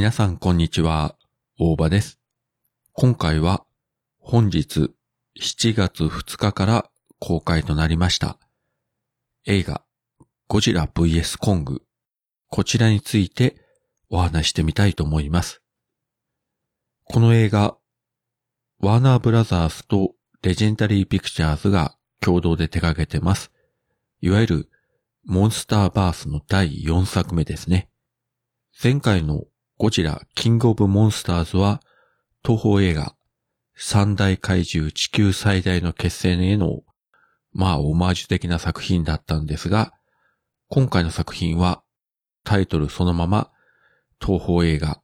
皆さんこんにちは、大場です。今回は本日7月2日から公開となりました映画ゴジラ VS コングこちらについてお話してみたいと思います。この映画、ワーナーブラザースとレジェンダリーピクチャーズが共同で手掛けてます。いわゆるモンスターバースの第4作目ですね。前回のゴジラキングオブモンスターズは東方映画三大怪獣地球最大の決戦へのまあオマージュ的な作品だったんですが今回の作品はタイトルそのまま東方映画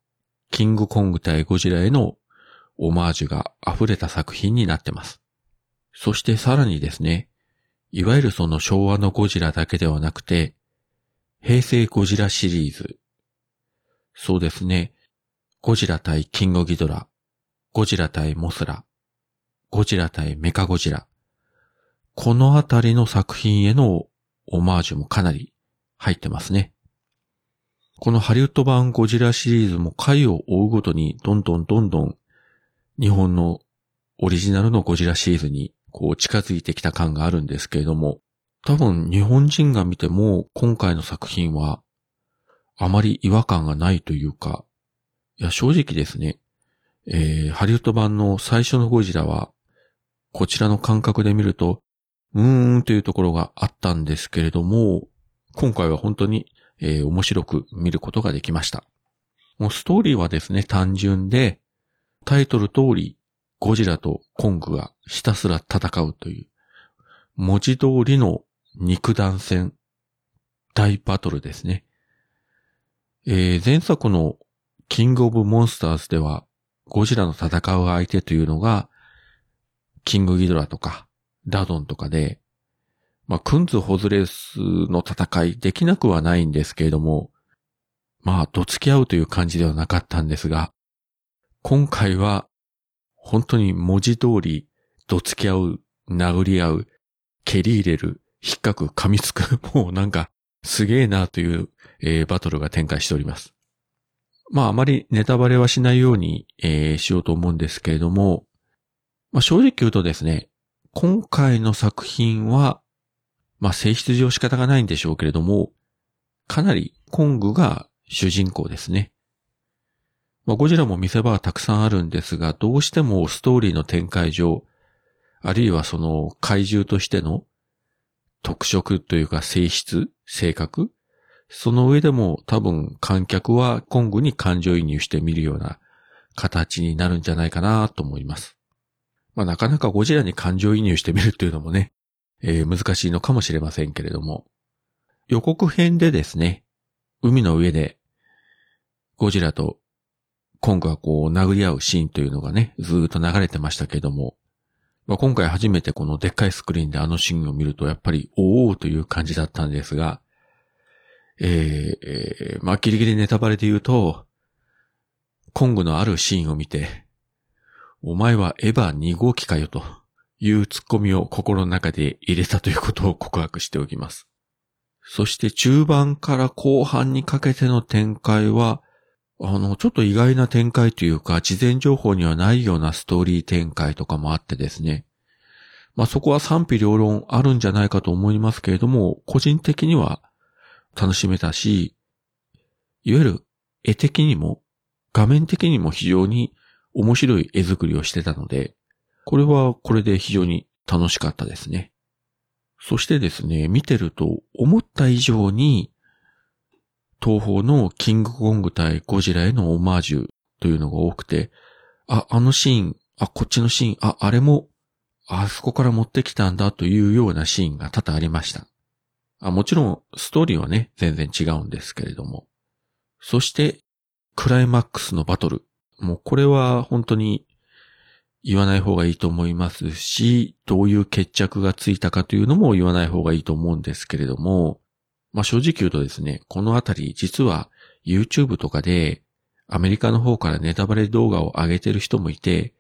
キングコング対ゴジラへのオマージュが溢れた作品になってます。そしてさらにですね、いわゆるその昭和のゴジラだけではなくて、平成ゴジラシリーズ。そうですね。ゴジラ対キングギドラ、ゴジラ対モスラ、ゴジラ対メカゴジラ。このあたりの作品へのオマージュもかなり入ってますね。このハリウッド版ゴジラシリーズも回を追うごとにどんどんどんどん日本のオリジナルのゴジラシリーズにこう近づいてきた感があるんですけれども、多分日本人が見ても今回の作品はあまり違和感がないというか、いや正直ですね、えー、ハリウッド版の最初のゴジラはこちらの感覚で見ると、うーんというところがあったんですけれども、今回は本当に、えー面白く見ることができました。もうストーリーはですね、単純で、タイトル通り、ゴジラとコングがひたすら戦うという、文字通りの肉弾戦、大バトルですね。えー前作のキングオブモンスターズでは、ゴジラの戦う相手というのが、キングギドラとか、ダドンとかで、まあ、クンズ・ホズレスの戦いできなくはないんですけれども、まあ、どつき合うという感じではなかったんですが、今回は、本当に文字通り、どつき合う、殴り合う、蹴り入れる、引っかく、噛みつく、もうなんか、すげえなという、えーバトルが展開しております。まあ、あまりネタバレはしないように、えーしようと思うんですけれども、まあ、正直言うとですね、今回の作品は、まあ、性質上仕方がないんでしょうけれども、かなりコングが主人公ですね。まあ、ゴジラも見せ場はたくさんあるんですが、どうしてもストーリーの展開上、あるいはその怪獣としての特色というか性質、性格、その上でも多分観客はコングに感情移入して見るような形になるんじゃないかなと思います。まあなかなかゴジラに感情移入してみるっていうのもね、えー難しいのかもしれませんけれども、予告編でですね、海の上でゴジラとコングがこう殴り合うシーンというのがね、ずーっと流れてましたけども、まあ、今回初めてこのでっかいスクリーンであのシーンを見るとやっぱりおーという感じだったんですが、えーえーまあ、ギリギリネタバレで言うと、コングのあるシーンを見て、お前はエヴァ2号機かよというツッコミを心の中で入れたということを告白しておきます。そして中盤から後半にかけての展開は、あの、ちょっと意外な展開というか、事前情報にはないようなストーリー展開とかもあってですね。まあそこは賛否両論あるんじゃないかと思いますけれども、個人的には楽しめたし、いわゆる絵的にも画面的にも非常に面白い絵作りをしてたので、これはこれで非常に楽しかったですね。そしてですね、見てると思った以上に東方のキングコング対ゴジラへのオマージュというのが多くて、あ、あのシーン、あ、こっちのシーン、あ、あれも、あそこから持ってきたんだというようなシーンが多々ありました。あもちろん、ストーリーはね、全然違うんですけれども。そして、クライマックスのバトル。もうこれは本当に言わない方がいいと思いますし、どういう決着がついたかというのも言わない方がいいと思うんですけれども、まあ正直言うとですね、このあたり実は YouTube とかでアメリカの方からネタバレ動画を上げてる人もいて、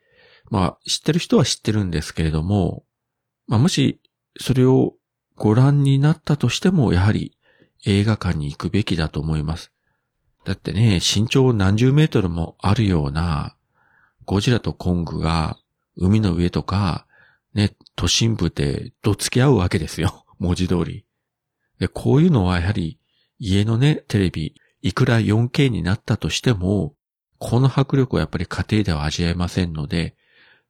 まあ知ってる人は知ってるんですけれども、まあもしそれをご覧になったとしても、やはり映画館に行くべきだと思います。だってね、身長何十メートルもあるような、ゴジラとコングが海の上とか、ね、都心部でどつき合うわけですよ。文字通り。で、こういうのはやはり家のね、テレビ、いくら 4K になったとしても、この迫力はやっぱり家庭では味わえませんので、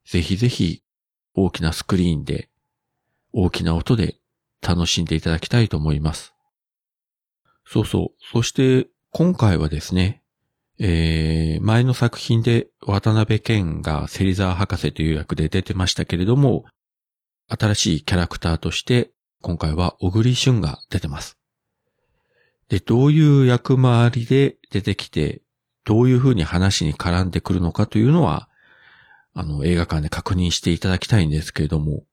ぜひぜひ大きなスクリーンで、大きな音で楽しんでいただきたいと思います。そうそう。そして今回はですね、えー、前の作品で渡辺健が芹沢博士という役で出てましたけれども、新しいキャラクターとして今回は小栗旬が出てます。で、どういう役回りで出てきて、どういう風に話に絡んでくるのかというのは、あの、映画館で確認していただきたいんですけれども、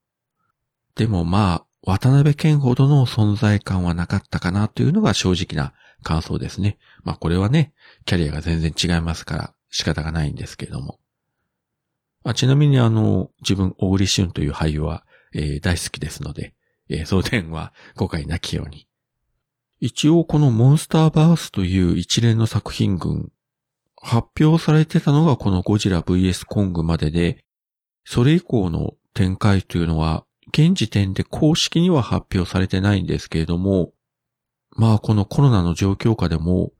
でもまあ、渡辺健ほどの存在感はなかったかなというのが正直な感想ですね。まあこれはね、キャリアが全然違いますから仕方がないんですけれども。あちなみにあの、自分、小栗旬という俳優は、えー、大好きですので、えー、送電は誤解なきように。一応このモンスターバースという一連の作品群、発表されてたのがこのゴジラ VS コングまでで、それ以降の展開というのは、現時点で公式には発表されてないんですけれども、まあこのコロナの状況下でも、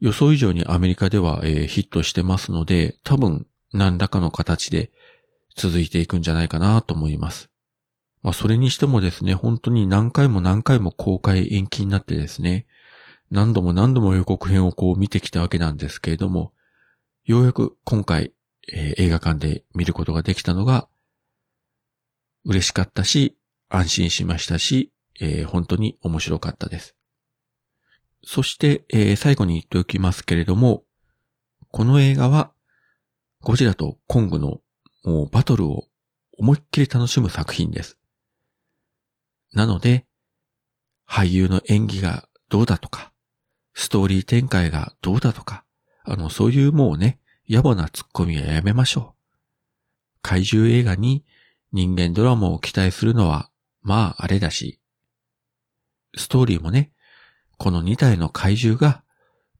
予想以上にアメリカでは、ヒットしてますので、多分何らかの形で続いていくんじゃないかなと思います。まあ、それにしてもですね、本当に何回も何回も公開延期になってですね、何度も何度も予告編をこう見てきたわけなんですけれども、ようやく今回、えー、映画館で見ることができたのが、嬉しかったし、安心しましたし、えー、本当に面白かったです。そして、えー、最後に言っておきますけれども、この映画は、ゴジラとコングのもうバトルを思いっきり楽しむ作品です。なので、俳優の演技がどうだとか、ストーリー展開がどうだとか、あの、そういうもうね、野暮なツッコミはやめましょう。怪獣映画に人間ドラマを期待するのは、まああれだし、ストーリーもね、この2体の怪獣が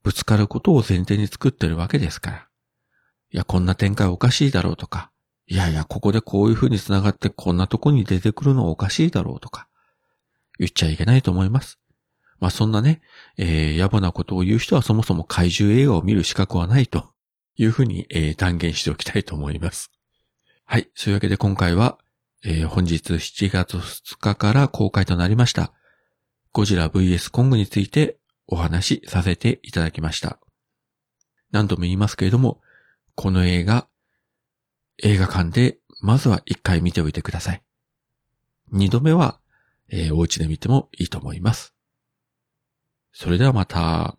ぶつかることを前提に作ってるわけですから。いや、こんな展開おかしいだろうとか、いやいや、ここでこういう風に繋がってこんなとこに出てくるのおかしいだろうとか、言っちゃいけないと思います。まあそんなね、えー、野暮なことを言う人はそもそも怪獣映画を見る資格はないというふうに、えー、断言しておきたいと思います。はい。そういうわけで今回は、えー、本日7月2日から公開となりました、ゴジラ VS コングについてお話しさせていただきました。何度も言いますけれども、この映画、映画館でまずは一回見ておいてください。二度目はえー、お家で見てもいいと思います。それではまた。